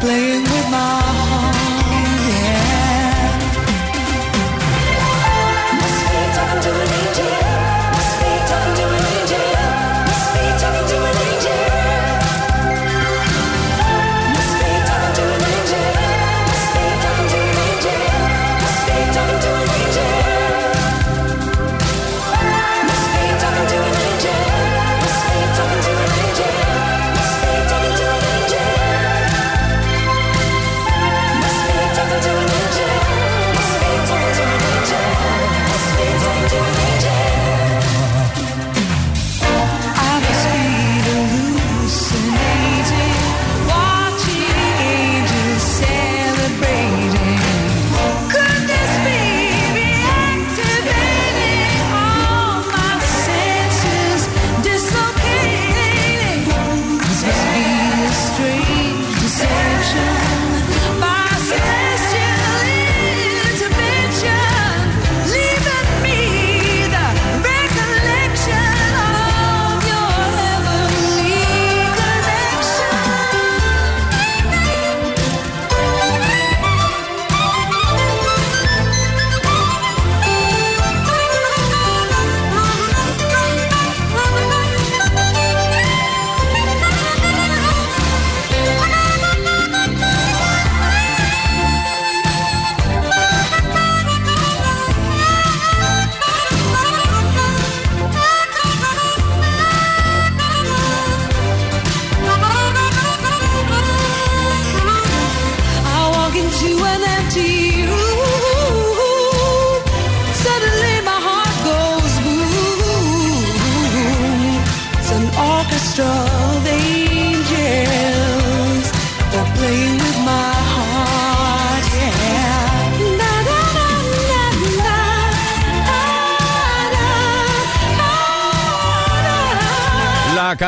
Playing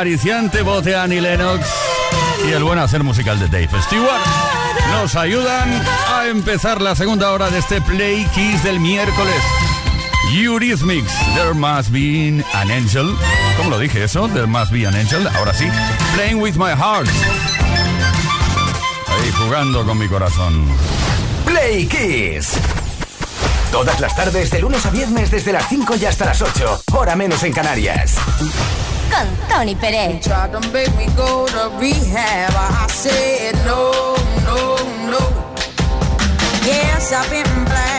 acariciante voz de Annie Lennox y el buen hacer musical de Dave Stewart nos ayudan a empezar la segunda hora de este Play Kiss del miércoles. Eurythmics, There Must Be an Angel. ¿Cómo lo dije eso? There Must Be an Angel. Ahora sí. Playing with My Heart. Ahí jugando con mi corazón. Play Kiss. Todas las tardes, de lunes a viernes, desde las 5 y hasta las 8. Hora menos en Canarias. Con Tony Pérez. Yes, I've been black,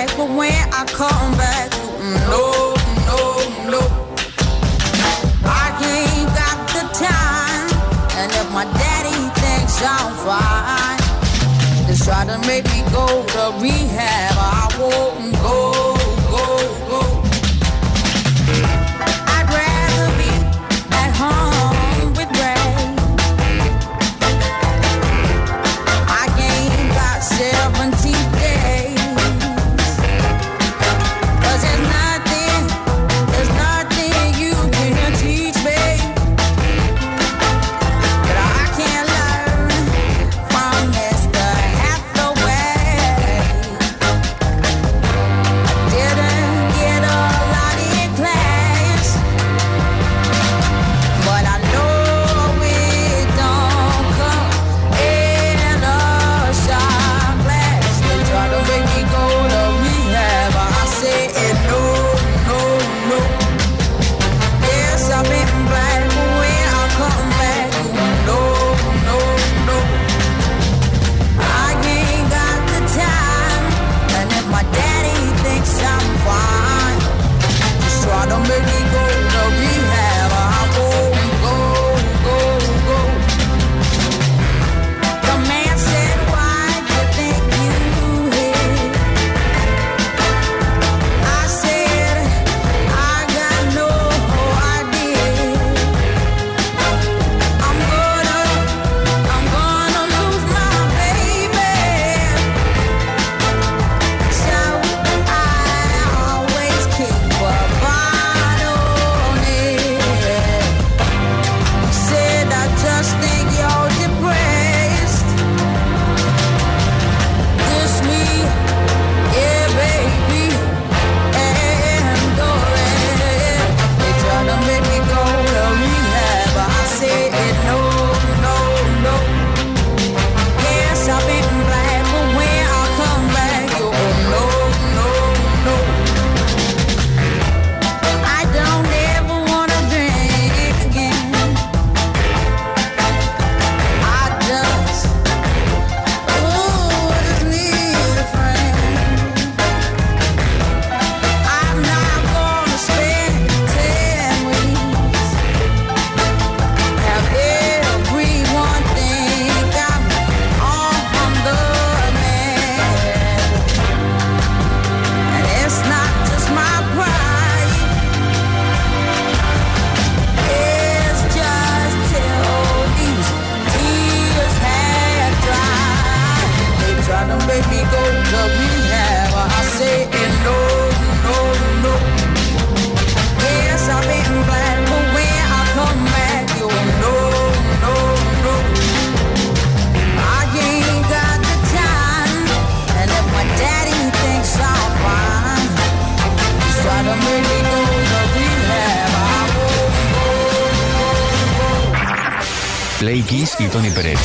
y Tony Pérez.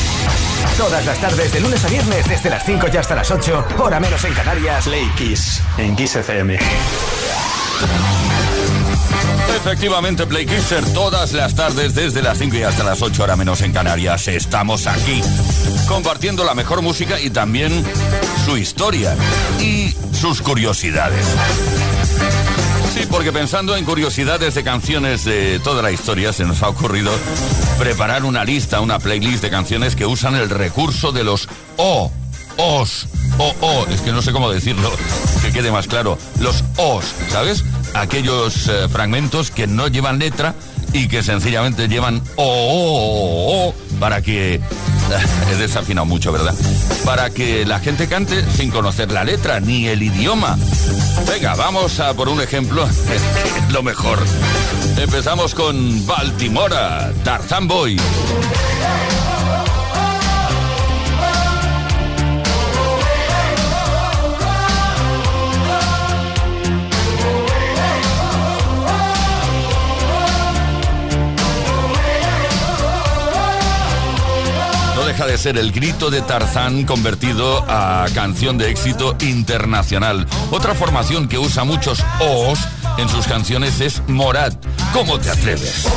Todas las tardes, de lunes a viernes, desde las 5 y hasta las 8, hora menos en Canarias. Play Kiss, en Kiss FM. Efectivamente, Play Kisser, todas las tardes, desde las 5 y hasta las 8, hora menos en Canarias, estamos aquí, compartiendo la mejor música y también su historia y sus curiosidades. Sí, porque pensando en curiosidades de canciones de toda la historia, se nos ha ocurrido preparar una lista, una playlist de canciones que usan el recurso de los O, Os, O, O, es que no sé cómo decirlo, que quede más claro, los Os, ¿sabes? Aquellos eh, fragmentos que no llevan letra y que sencillamente llevan O, O, O, para que He desafinado mucho, ¿verdad? Para que la gente cante sin conocer la letra ni el idioma. Venga, vamos a por un ejemplo. Lo mejor. Empezamos con Baltimora, Tarzan Boy. deja de ser el grito de Tarzán convertido a canción de éxito internacional. Otra formación que usa muchos O's en sus canciones es Morat. ¿Cómo te atreves?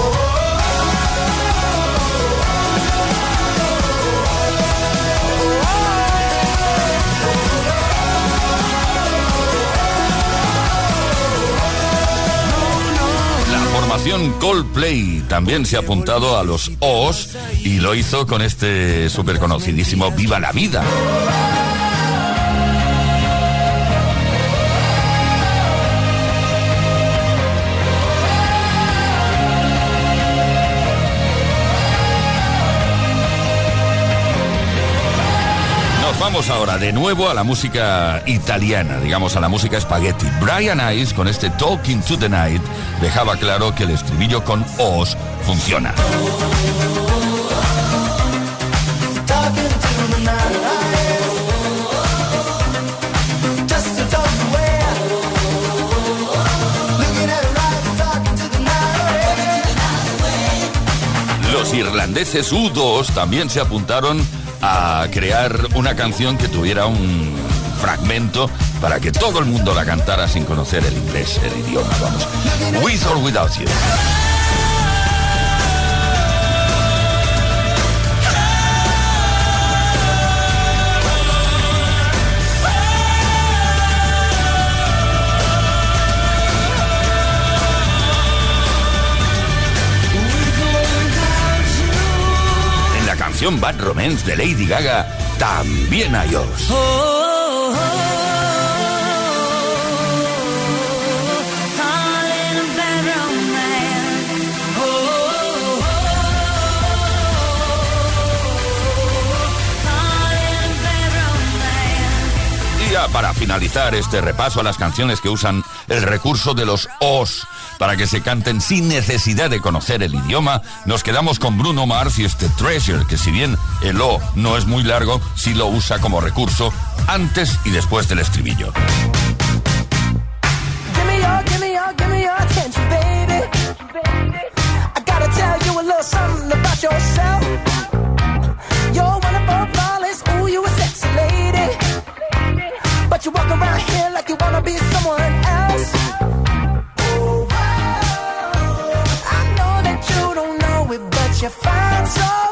Coldplay también se ha apuntado a los O's y lo hizo con este súper conocidísimo Viva la Vida. Vamos ahora de nuevo a la música italiana, digamos a la música spaghetti. Brian Ice con este Talking to the Night dejaba claro que el estribillo con os funciona. Los irlandeses U2 también se apuntaron a crear una canción que tuviera un fragmento para que todo el mundo la cantara sin conocer el inglés, el idioma, vamos. With or without you. Canción Bad Romance de Lady Gaga también hay os. Para finalizar este repaso a las canciones que usan el recurso de los os. Para que se canten sin necesidad de conocer el idioma, nos quedamos con Bruno Mars y este Treasure, que si bien el o no es muy largo, sí lo usa como recurso antes y después del estribillo. You walk around here like you wanna be someone else. Ooh, I know that you don't know it, but you're fine, so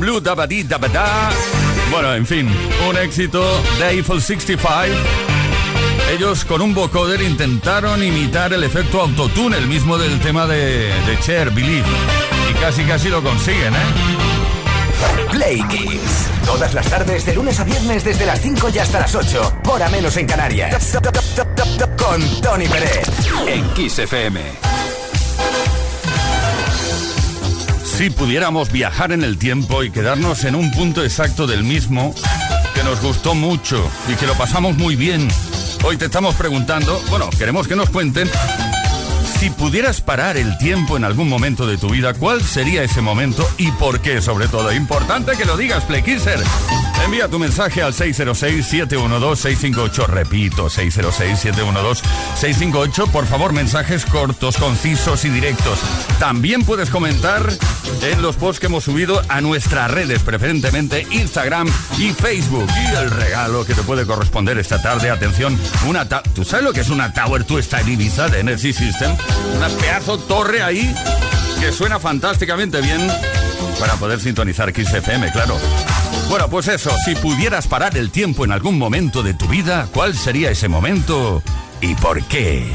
Blue Dabadi Dabada. Bueno, en fin, un éxito de Eiffel 65. Ellos con un vocoder intentaron imitar el efecto autotune, el mismo del tema de, de Cher, Believe. Y casi casi lo consiguen, ¿eh? Play Kiss. Todas las tardes, de lunes a viernes, desde las 5 y hasta las 8. Hora menos en Canarias. Con Tony Pérez. En Kiss FM. Si pudiéramos viajar en el tiempo y quedarnos en un punto exacto del mismo, que nos gustó mucho y que lo pasamos muy bien, hoy te estamos preguntando, bueno, queremos que nos cuenten, si pudieras parar el tiempo en algún momento de tu vida, ¿cuál sería ese momento y por qué? Sobre todo, importante que lo digas, Playkisser. Envía tu mensaje al 606-712-658. Repito, 606-712-658. Por favor, mensajes cortos, concisos y directos. También puedes comentar en los posts que hemos subido a nuestras redes, preferentemente Instagram y Facebook. Y el regalo que te puede corresponder esta tarde, atención, una ta- ¿Tú sabes lo que es una Tower to Style Ibiza de Energy System? Una pedazo torre ahí que suena fantásticamente bien para poder sintonizar Kiss FM, claro. Bueno, pues eso, si pudieras parar el tiempo en algún momento de tu vida, ¿cuál sería ese momento y por qué?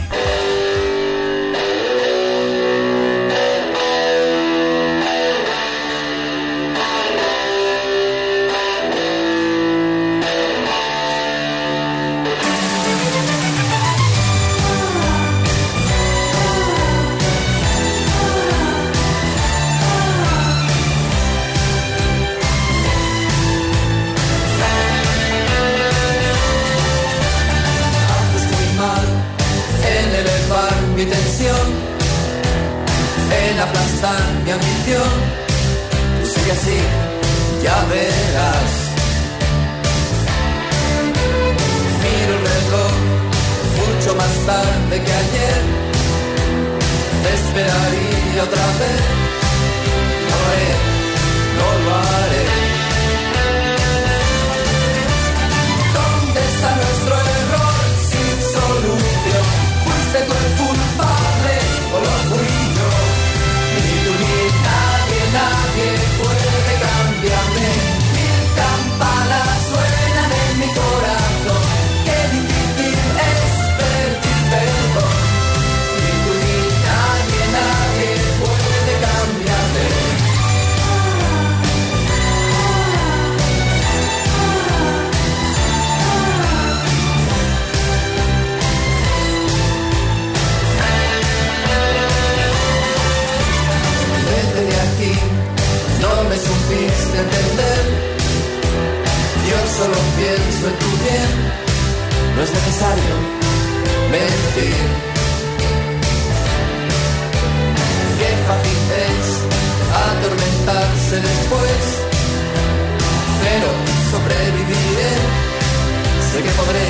Que podré,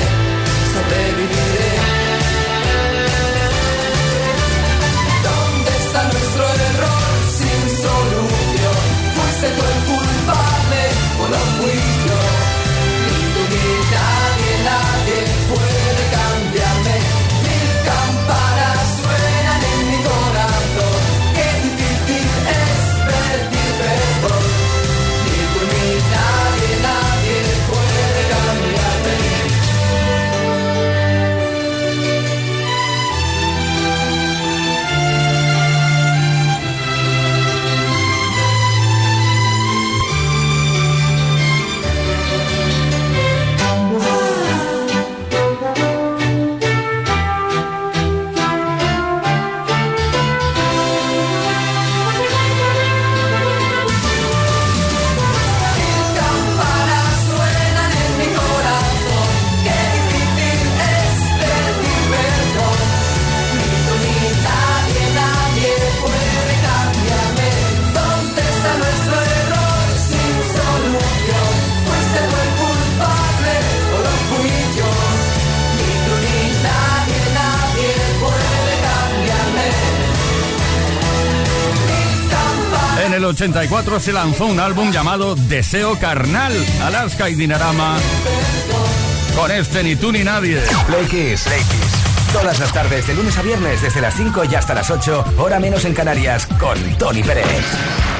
sobreviviré. 1984 se lanzó un álbum llamado Deseo Carnal, Alaska y Dinarama. Con este ni tú ni nadie. Play Kiss. Todas las tardes, de lunes a viernes, desde las 5 y hasta las 8, hora menos en Canarias, con Tony Pérez.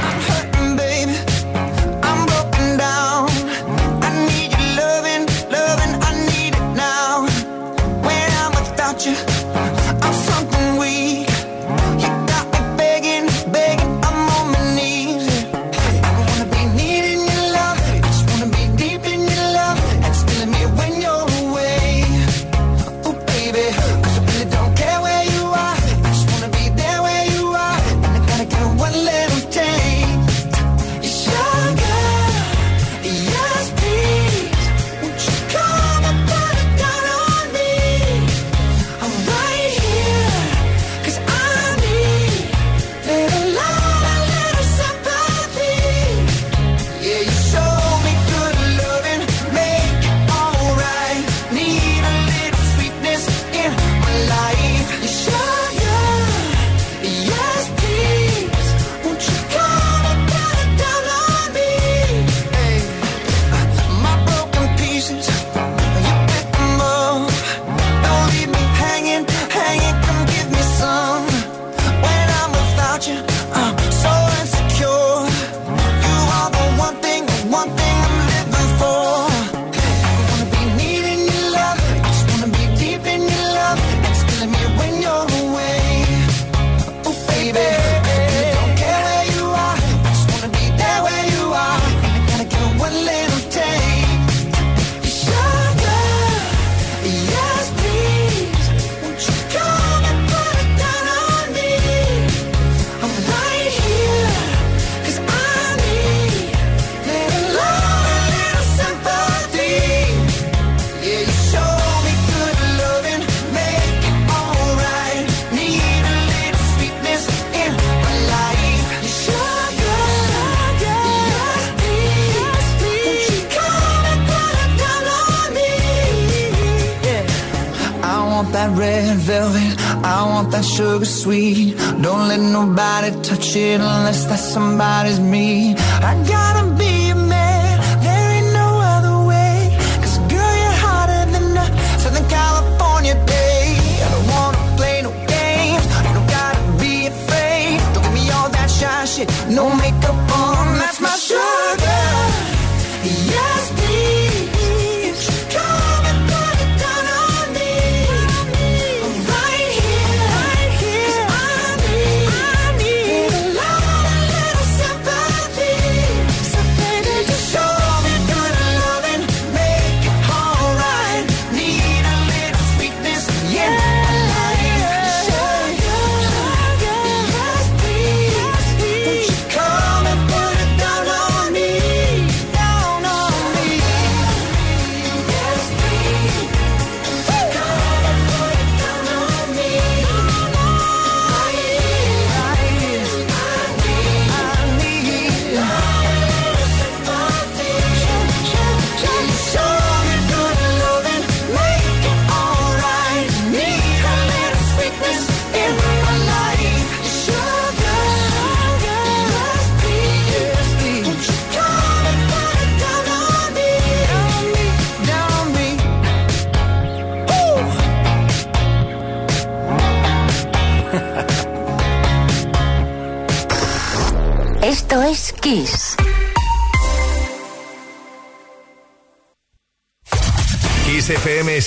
that somebody's me. I got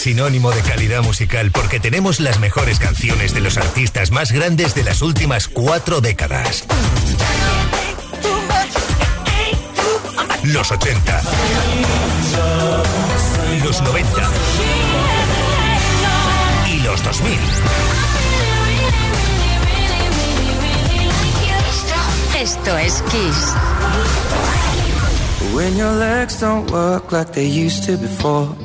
sinónimo de calidad musical porque tenemos las mejores canciones de los artistas más grandes de las últimas cuatro décadas. Los 80. Los 90. Y los 2000. Esto es Kiss. When your legs don't work like they used to before.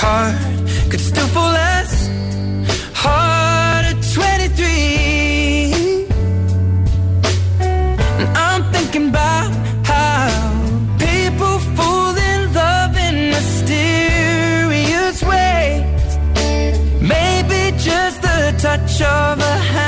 heart could still fall as hard at 23. And I'm thinking about how people fall in love in mysterious ways. Maybe just the touch of a hand.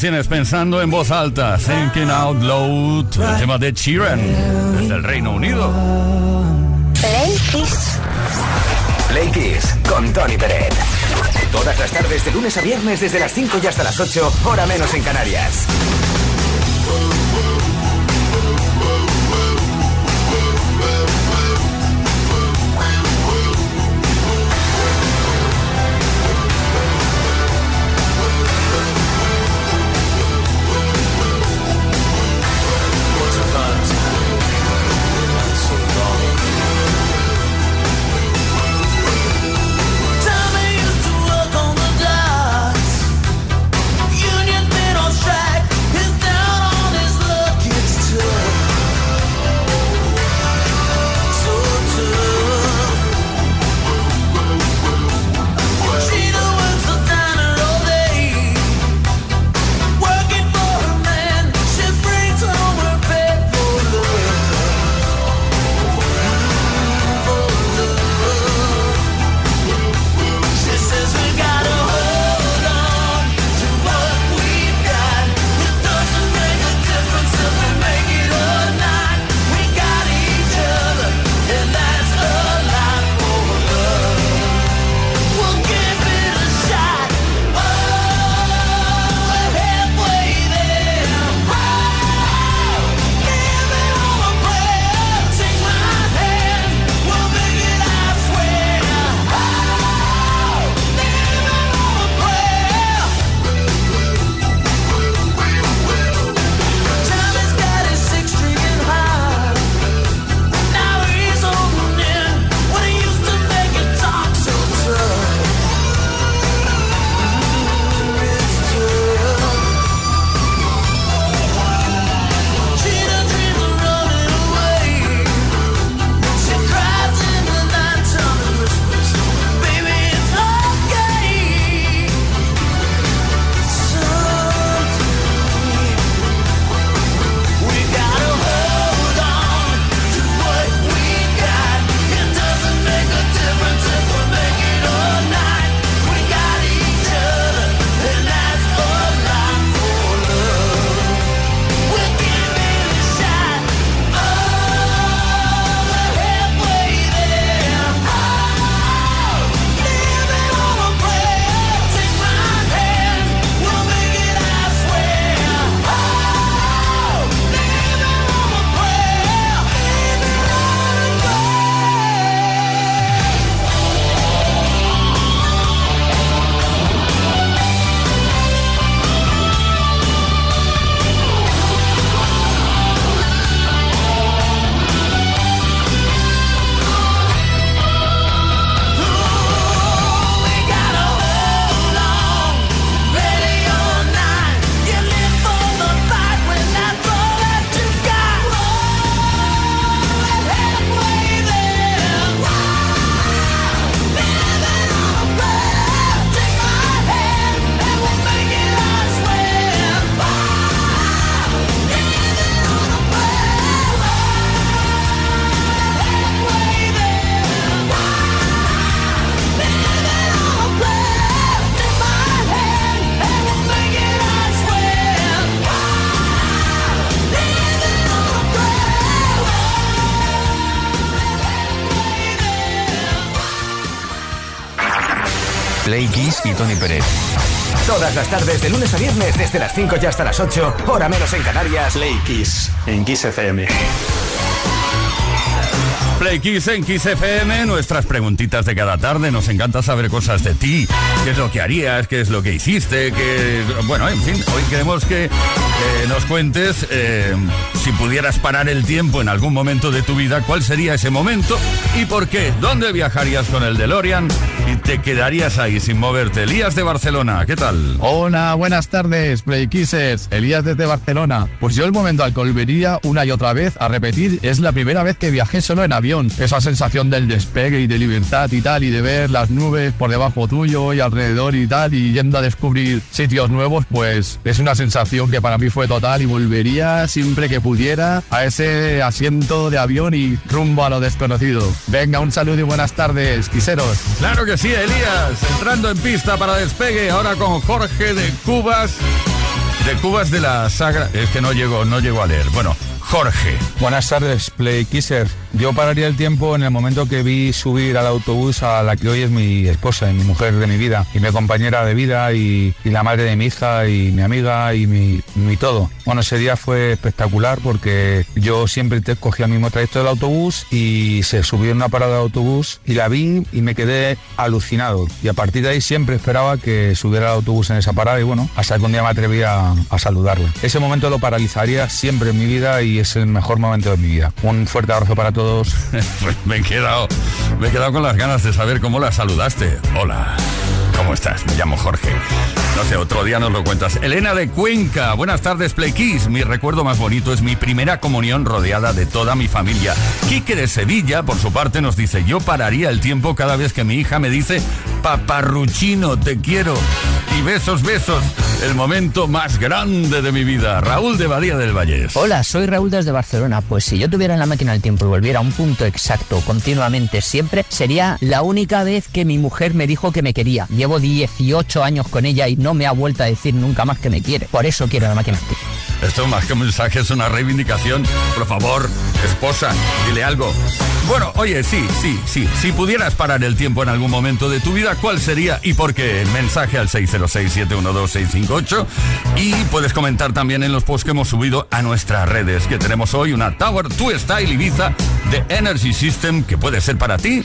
tienes pensando en voz alta, Thinking Out Loud, el tema de Sheeran, desde el Reino Unido. Play Kiss. Play Kiss con Tony Peret. Todas las tardes de lunes a viernes desde las 5 y hasta las 8, hora menos en Canarias. Kiss y Tony Pérez. Todas las tardes, de lunes a viernes, desde las 5 y hasta las 8, hora menos en Canarias. Play Kiss en Kiss FM. Play Kiss en Kiss FM, nuestras preguntitas de cada tarde. Nos encanta saber cosas de ti. ¿Qué es lo que harías? ¿Qué es lo que hiciste? ¿Qué... Bueno, en fin, hoy queremos que eh, nos cuentes eh, si pudieras parar el tiempo en algún momento de tu vida, ¿cuál sería ese momento y por qué? ¿Dónde viajarías con el DeLorean te quedarías ahí sin moverte? Elías de Barcelona, ¿qué tal? Hola, buenas tardes, Play Kissers. Elías desde Barcelona. Pues yo el momento al que volvería una y otra vez a repetir es la primera vez que viajé solo en avión. Esa sensación del despegue y de libertad y tal, y de ver las nubes por debajo tuyo y alrededor y tal, y yendo a descubrir sitios nuevos, pues es una sensación que para mí fue total y volvería siempre que pudiera a ese asiento de avión y rumbo a lo desconocido. Venga, un saludo y buenas tardes, quiseros. Claro que sí, Elías. Entrando en pista para despegue, ahora con Jorge de Cubas. De Cubas de la Sagra. Es que no llego, no llego a leer. Bueno, Jorge. Buenas tardes, Play Kisser. Yo pararía el tiempo en el momento que vi subir al autobús a la que hoy es mi esposa y mi mujer de mi vida, y mi compañera de vida, y, la madre de mi hija, y mi amiga, y mi, mi todo. Bueno, ese día fue espectacular porque yo siempre te cogía el mismo trayecto del autobús y se subió en una parada de autobús y la vi y me quedé alucinado. Y a partir de ahí siempre esperaba que subiera el autobús en esa parada y bueno, hasta que un día me atreví a, a saludarla. Ese momento lo paralizaría siempre en mi vida y es el mejor momento de mi vida. Un fuerte abrazo para todos. Pues me he quedado, me he quedado con las ganas de saber cómo la saludaste. Hola. ¿Cómo estás? Me llamo Jorge. No sé, otro día nos lo cuentas. Elena de Cuenca. Buenas tardes, Play Kiss. Mi recuerdo más bonito es mi primera comunión rodeada de toda mi familia. Quique de Sevilla, por su parte, nos dice, yo pararía el tiempo cada vez que mi hija me dice, paparruchino, te quiero. Y besos, besos. El momento más grande de mi vida. Raúl de Badía del Valles. Hola, soy Raúl desde Barcelona. Pues si yo tuviera en la máquina del tiempo y volviera a un punto exacto, continuamente, siempre, sería la única vez que mi mujer me dijo que me quería. Llevo 18 años con ella y no me ha vuelto a decir nunca más que me quiere. Por eso quiero la máquina tiempo. Esto más que un mensaje es una reivindicación. Por favor, esposa, dile algo. Bueno, oye, sí, sí, sí. Si pudieras parar el tiempo en algún momento de tu vida, ¿cuál sería y por qué? Mensaje al 606-712-658. Y puedes comentar también en los posts que hemos subido a nuestras redes, que tenemos hoy una Tower 2 Style Ibiza de Energy System que puede ser para ti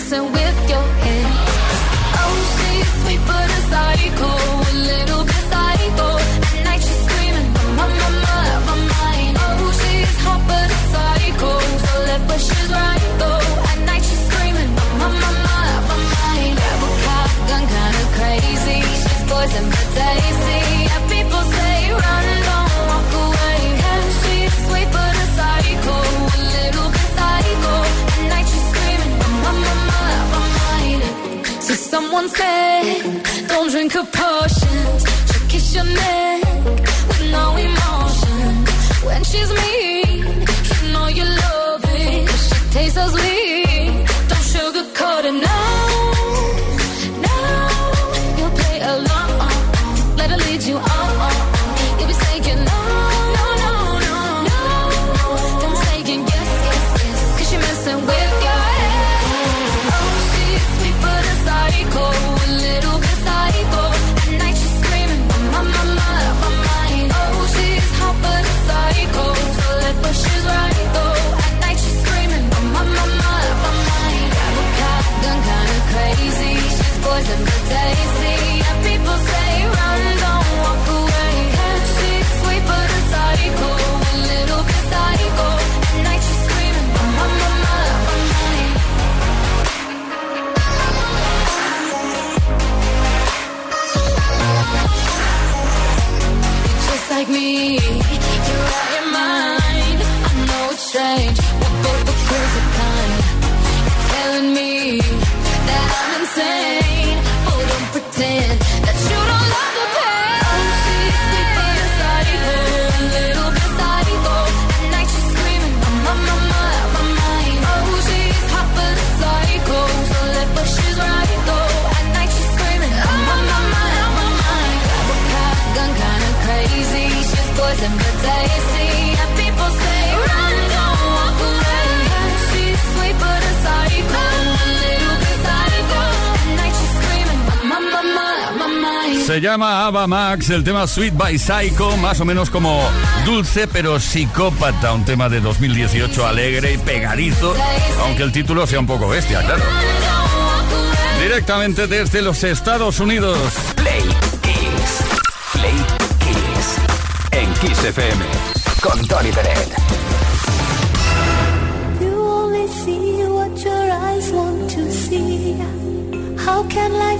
dancing with don't Se llama Ava Max, el tema Sweet by Psycho, más o menos como dulce pero psicópata, un tema de 2018 alegre y pegadizo, aunque el título sea un poco bestia, claro. Directamente desde los Estados Unidos. Play Kiss. Play Kiss. En Kiss FM. Con Tony Pérez. You only see what your eyes want to see. How can life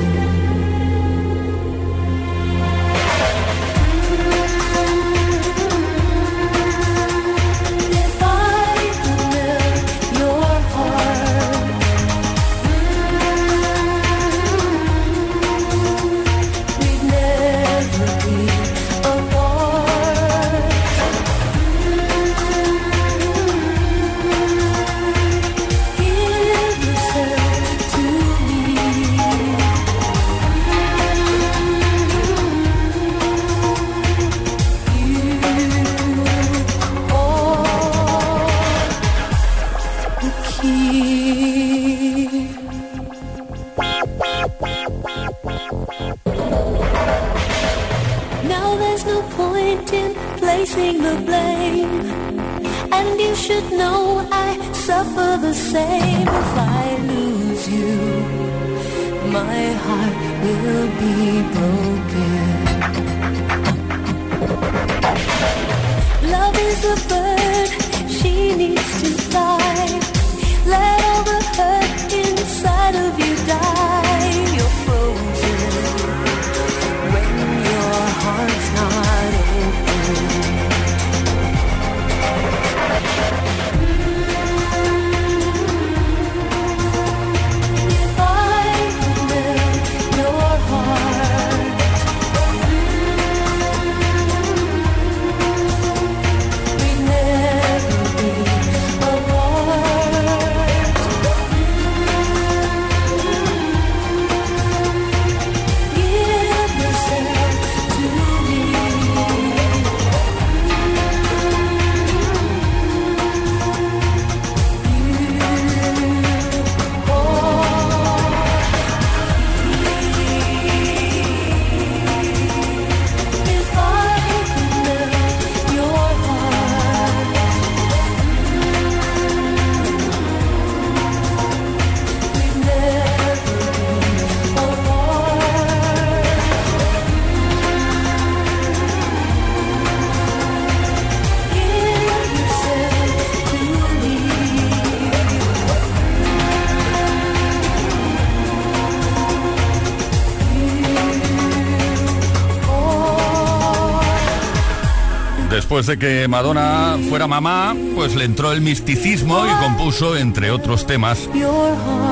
Después de que Madonna fuera mamá, pues le entró el misticismo y compuso, entre otros temas,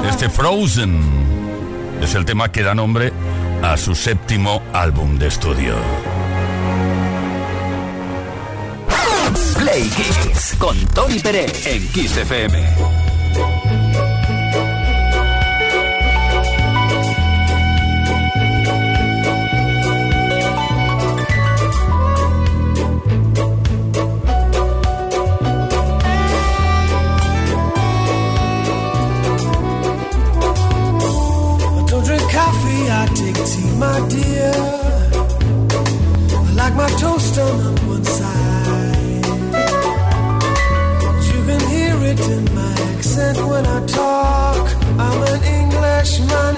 este Frozen. Es el tema que da nombre a su séptimo álbum de estudio. Play Kiss. Con Tony Pérez. En Kiss FM. Tea, my dear. I like my toast on one side. You can hear it in my accent when I talk. I'm an Englishman